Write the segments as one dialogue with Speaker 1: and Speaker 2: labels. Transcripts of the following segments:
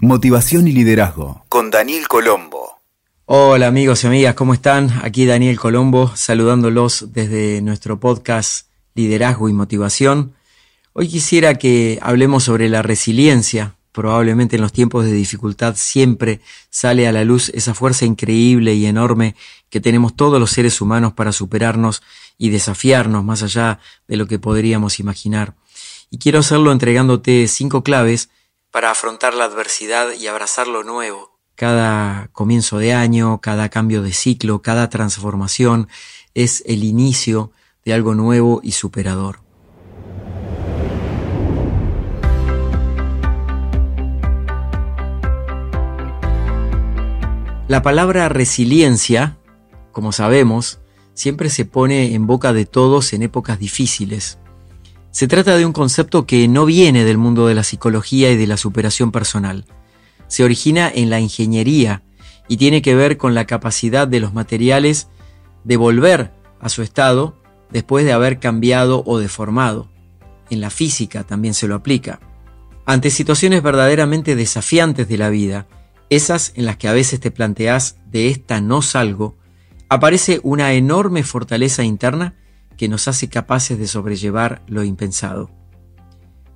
Speaker 1: Motivación y Liderazgo con Daniel Colombo.
Speaker 2: Hola amigos y amigas, ¿cómo están? Aquí Daniel Colombo saludándolos desde nuestro podcast Liderazgo y Motivación. Hoy quisiera que hablemos sobre la resiliencia. Probablemente en los tiempos de dificultad siempre sale a la luz esa fuerza increíble y enorme que tenemos todos los seres humanos para superarnos y desafiarnos más allá de lo que podríamos imaginar. Y quiero hacerlo entregándote cinco claves para afrontar la adversidad y abrazar lo nuevo. Cada comienzo de año, cada cambio de ciclo, cada transformación es el inicio de algo nuevo y superador. La palabra resiliencia, como sabemos, siempre se pone en boca de todos en épocas difíciles. Se trata de un concepto que no viene del mundo de la psicología y de la superación personal. Se origina en la ingeniería y tiene que ver con la capacidad de los materiales de volver a su estado después de haber cambiado o deformado. En la física también se lo aplica. Ante situaciones verdaderamente desafiantes de la vida, esas en las que a veces te planteas de esta no salgo, aparece una enorme fortaleza interna que nos hace capaces de sobrellevar lo impensado.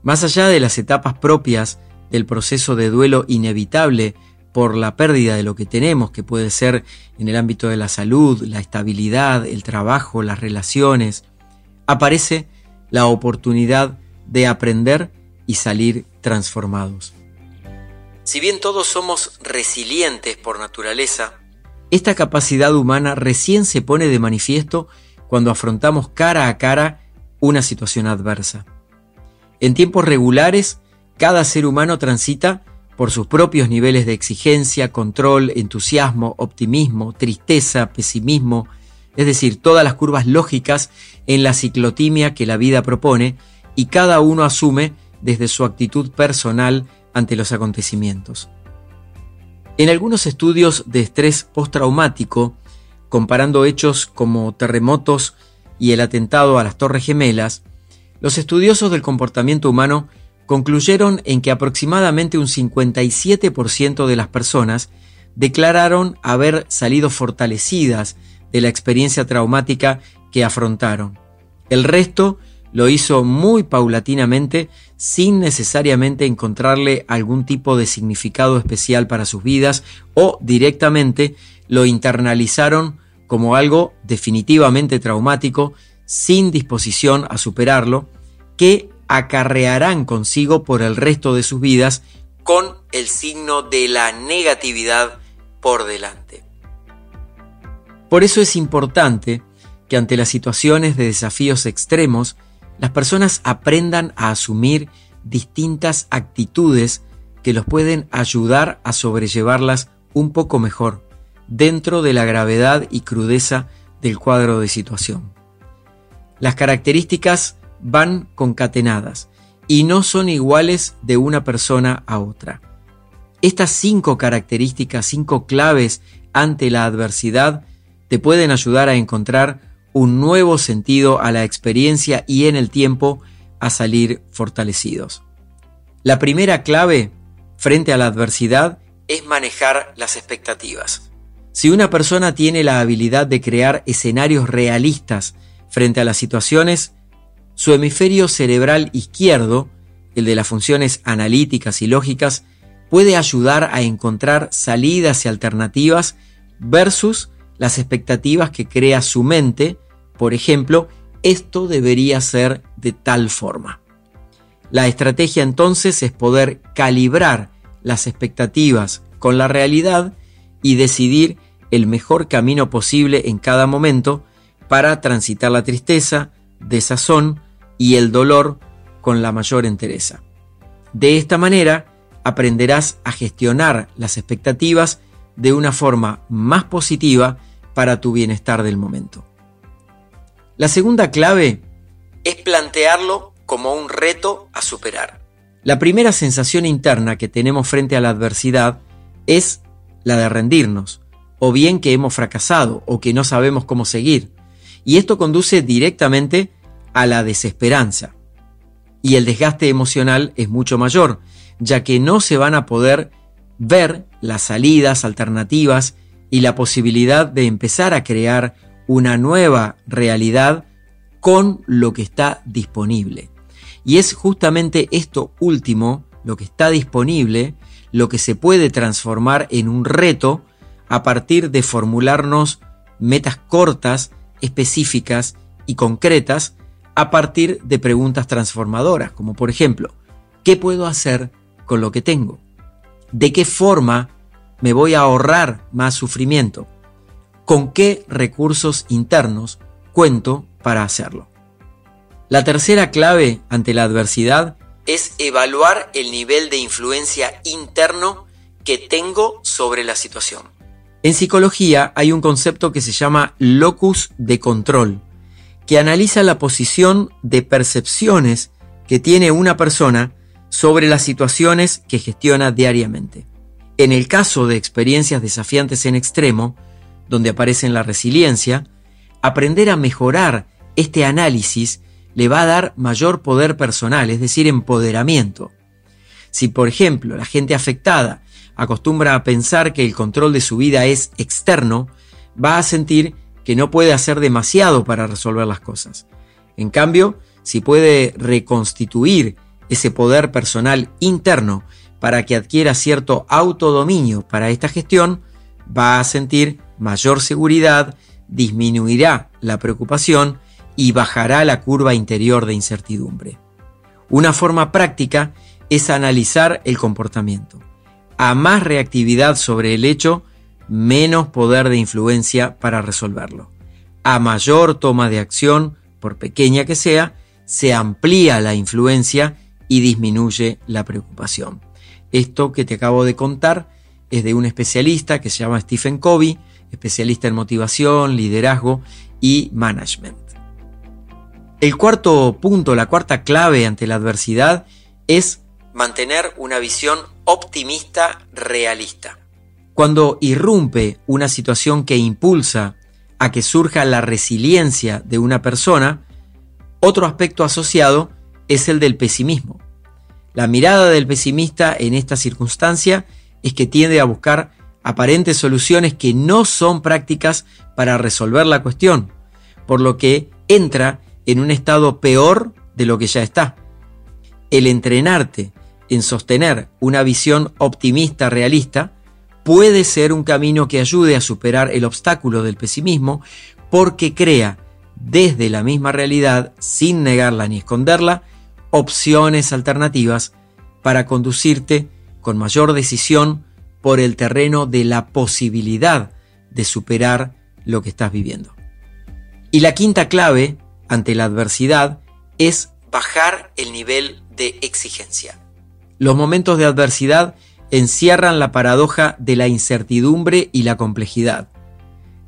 Speaker 2: Más allá de las etapas propias del proceso de duelo inevitable por la pérdida de lo que tenemos, que puede ser en el ámbito de la salud, la estabilidad, el trabajo, las relaciones, aparece la oportunidad de aprender y salir transformados. Si bien todos somos resilientes por naturaleza, esta capacidad humana recién se pone de manifiesto cuando afrontamos cara a cara una situación adversa. En tiempos regulares, cada ser humano transita por sus propios niveles de exigencia, control, entusiasmo, optimismo, tristeza, pesimismo, es decir, todas las curvas lógicas en la ciclotimia que la vida propone y cada uno asume desde su actitud personal ante los acontecimientos. En algunos estudios de estrés postraumático, comparando hechos como terremotos y el atentado a las Torres Gemelas, los estudiosos del comportamiento humano concluyeron en que aproximadamente un 57% de las personas declararon haber salido fortalecidas de la experiencia traumática que afrontaron. El resto lo hizo muy paulatinamente sin necesariamente encontrarle algún tipo de significado especial para sus vidas o directamente lo internalizaron como algo definitivamente traumático, sin disposición a superarlo, que acarrearán consigo por el resto de sus vidas con el signo de la negatividad por delante. Por eso es importante que ante las situaciones de desafíos extremos, las personas aprendan a asumir distintas actitudes que los pueden ayudar a sobrellevarlas un poco mejor dentro de la gravedad y crudeza del cuadro de situación. Las características van concatenadas y no son iguales de una persona a otra. Estas cinco características, cinco claves ante la adversidad, te pueden ayudar a encontrar un nuevo sentido a la experiencia y en el tiempo a salir fortalecidos. La primera clave frente a la adversidad es manejar las expectativas. Si una persona tiene la habilidad de crear escenarios realistas frente a las situaciones, su hemisferio cerebral izquierdo, el de las funciones analíticas y lógicas, puede ayudar a encontrar salidas y alternativas versus las expectativas que crea su mente, por ejemplo, esto debería ser de tal forma. La estrategia entonces es poder calibrar las expectativas con la realidad y decidir el mejor camino posible en cada momento para transitar la tristeza, desazón y el dolor con la mayor entereza. De esta manera aprenderás a gestionar las expectativas de una forma más positiva para tu bienestar del momento. La segunda clave es plantearlo como un reto a superar. La primera sensación interna que tenemos frente a la adversidad es la de rendirnos, o bien que hemos fracasado o que no sabemos cómo seguir. Y esto conduce directamente a la desesperanza. Y el desgaste emocional es mucho mayor, ya que no se van a poder ver las salidas alternativas y la posibilidad de empezar a crear una nueva realidad con lo que está disponible. Y es justamente esto último, lo que está disponible, lo que se puede transformar en un reto a partir de formularnos metas cortas, específicas y concretas a partir de preguntas transformadoras, como por ejemplo, ¿qué puedo hacer con lo que tengo? ¿De qué forma me voy a ahorrar más sufrimiento? ¿Con qué recursos internos cuento para hacerlo? La tercera clave ante la adversidad es evaluar el nivel de influencia interno que tengo sobre la situación. En psicología hay un concepto que se llama locus de control, que analiza la posición de percepciones que tiene una persona sobre las situaciones que gestiona diariamente. En el caso de experiencias desafiantes en extremo, donde aparece la resiliencia, aprender a mejorar este análisis le va a dar mayor poder personal, es decir, empoderamiento. Si, por ejemplo, la gente afectada acostumbra a pensar que el control de su vida es externo, va a sentir que no puede hacer demasiado para resolver las cosas. En cambio, si puede reconstituir ese poder personal interno para que adquiera cierto autodominio para esta gestión, va a sentir mayor seguridad, disminuirá la preocupación y bajará la curva interior de incertidumbre. Una forma práctica es analizar el comportamiento. A más reactividad sobre el hecho, menos poder de influencia para resolverlo. A mayor toma de acción, por pequeña que sea, se amplía la influencia y disminuye la preocupación. Esto que te acabo de contar es de un especialista que se llama Stephen Covey, especialista en motivación, liderazgo y management. El cuarto punto, la cuarta clave ante la adversidad es mantener una visión optimista realista. Cuando irrumpe una situación que impulsa a que surja la resiliencia de una persona, otro aspecto asociado es el del pesimismo. La mirada del pesimista en esta circunstancia es que tiende a buscar aparentes soluciones que no son prácticas para resolver la cuestión, por lo que entra en un estado peor de lo que ya está. El entrenarte en sostener una visión optimista realista puede ser un camino que ayude a superar el obstáculo del pesimismo porque crea desde la misma realidad, sin negarla ni esconderla, opciones alternativas para conducirte con mayor decisión por el terreno de la posibilidad de superar lo que estás viviendo. Y la quinta clave ante la adversidad es bajar el nivel de exigencia. Los momentos de adversidad encierran la paradoja de la incertidumbre y la complejidad.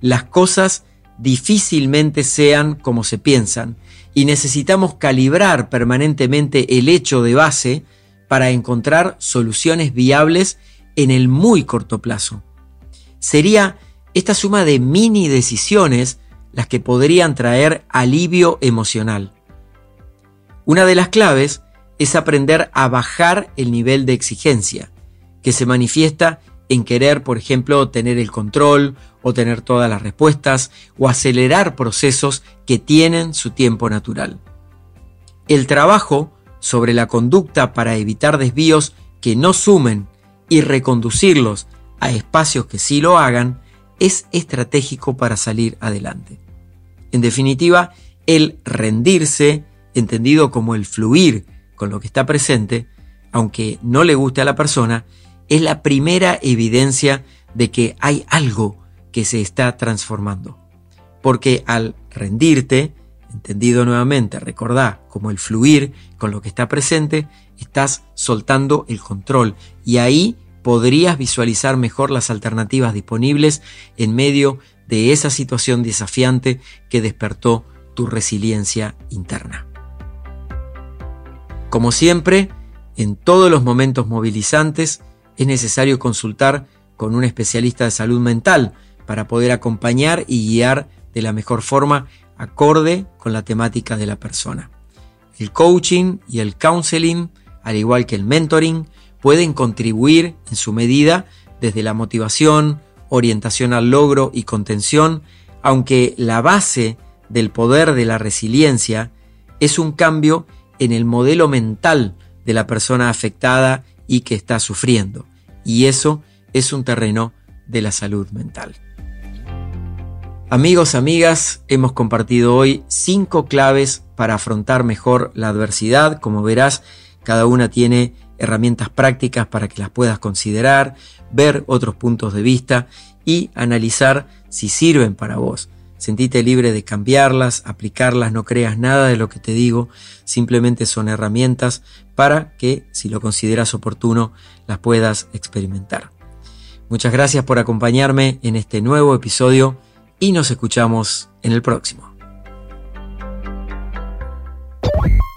Speaker 2: Las cosas difícilmente sean como se piensan y necesitamos calibrar permanentemente el hecho de base para encontrar soluciones viables en el muy corto plazo. Sería esta suma de mini decisiones las que podrían traer alivio emocional. Una de las claves es aprender a bajar el nivel de exigencia, que se manifiesta en querer, por ejemplo, tener el control o tener todas las respuestas o acelerar procesos que tienen su tiempo natural. El trabajo sobre la conducta para evitar desvíos que no sumen y reconducirlos a espacios que sí lo hagan es estratégico para salir adelante. En definitiva, el rendirse, entendido como el fluir con lo que está presente, aunque no le guste a la persona, es la primera evidencia de que hay algo que se está transformando. Porque al rendirte, entendido nuevamente, recordá como el fluir con lo que está presente, estás soltando el control y ahí podrías visualizar mejor las alternativas disponibles en medio de esa situación desafiante que despertó tu resiliencia interna. Como siempre, en todos los momentos movilizantes es necesario consultar con un especialista de salud mental para poder acompañar y guiar de la mejor forma acorde con la temática de la persona. El coaching y el counseling, al igual que el mentoring, pueden contribuir en su medida desde la motivación, orientación al logro y contención, aunque la base del poder de la resiliencia es un cambio en el modelo mental de la persona afectada y que está sufriendo. Y eso es un terreno de la salud mental. Amigos, amigas, hemos compartido hoy cinco claves para afrontar mejor la adversidad. Como verás, cada una tiene herramientas prácticas para que las puedas considerar, ver otros puntos de vista y analizar si sirven para vos. Sentite libre de cambiarlas, aplicarlas, no creas nada de lo que te digo, simplemente son herramientas para que, si lo consideras oportuno, las puedas experimentar. Muchas gracias por acompañarme en este nuevo episodio y nos escuchamos en el próximo.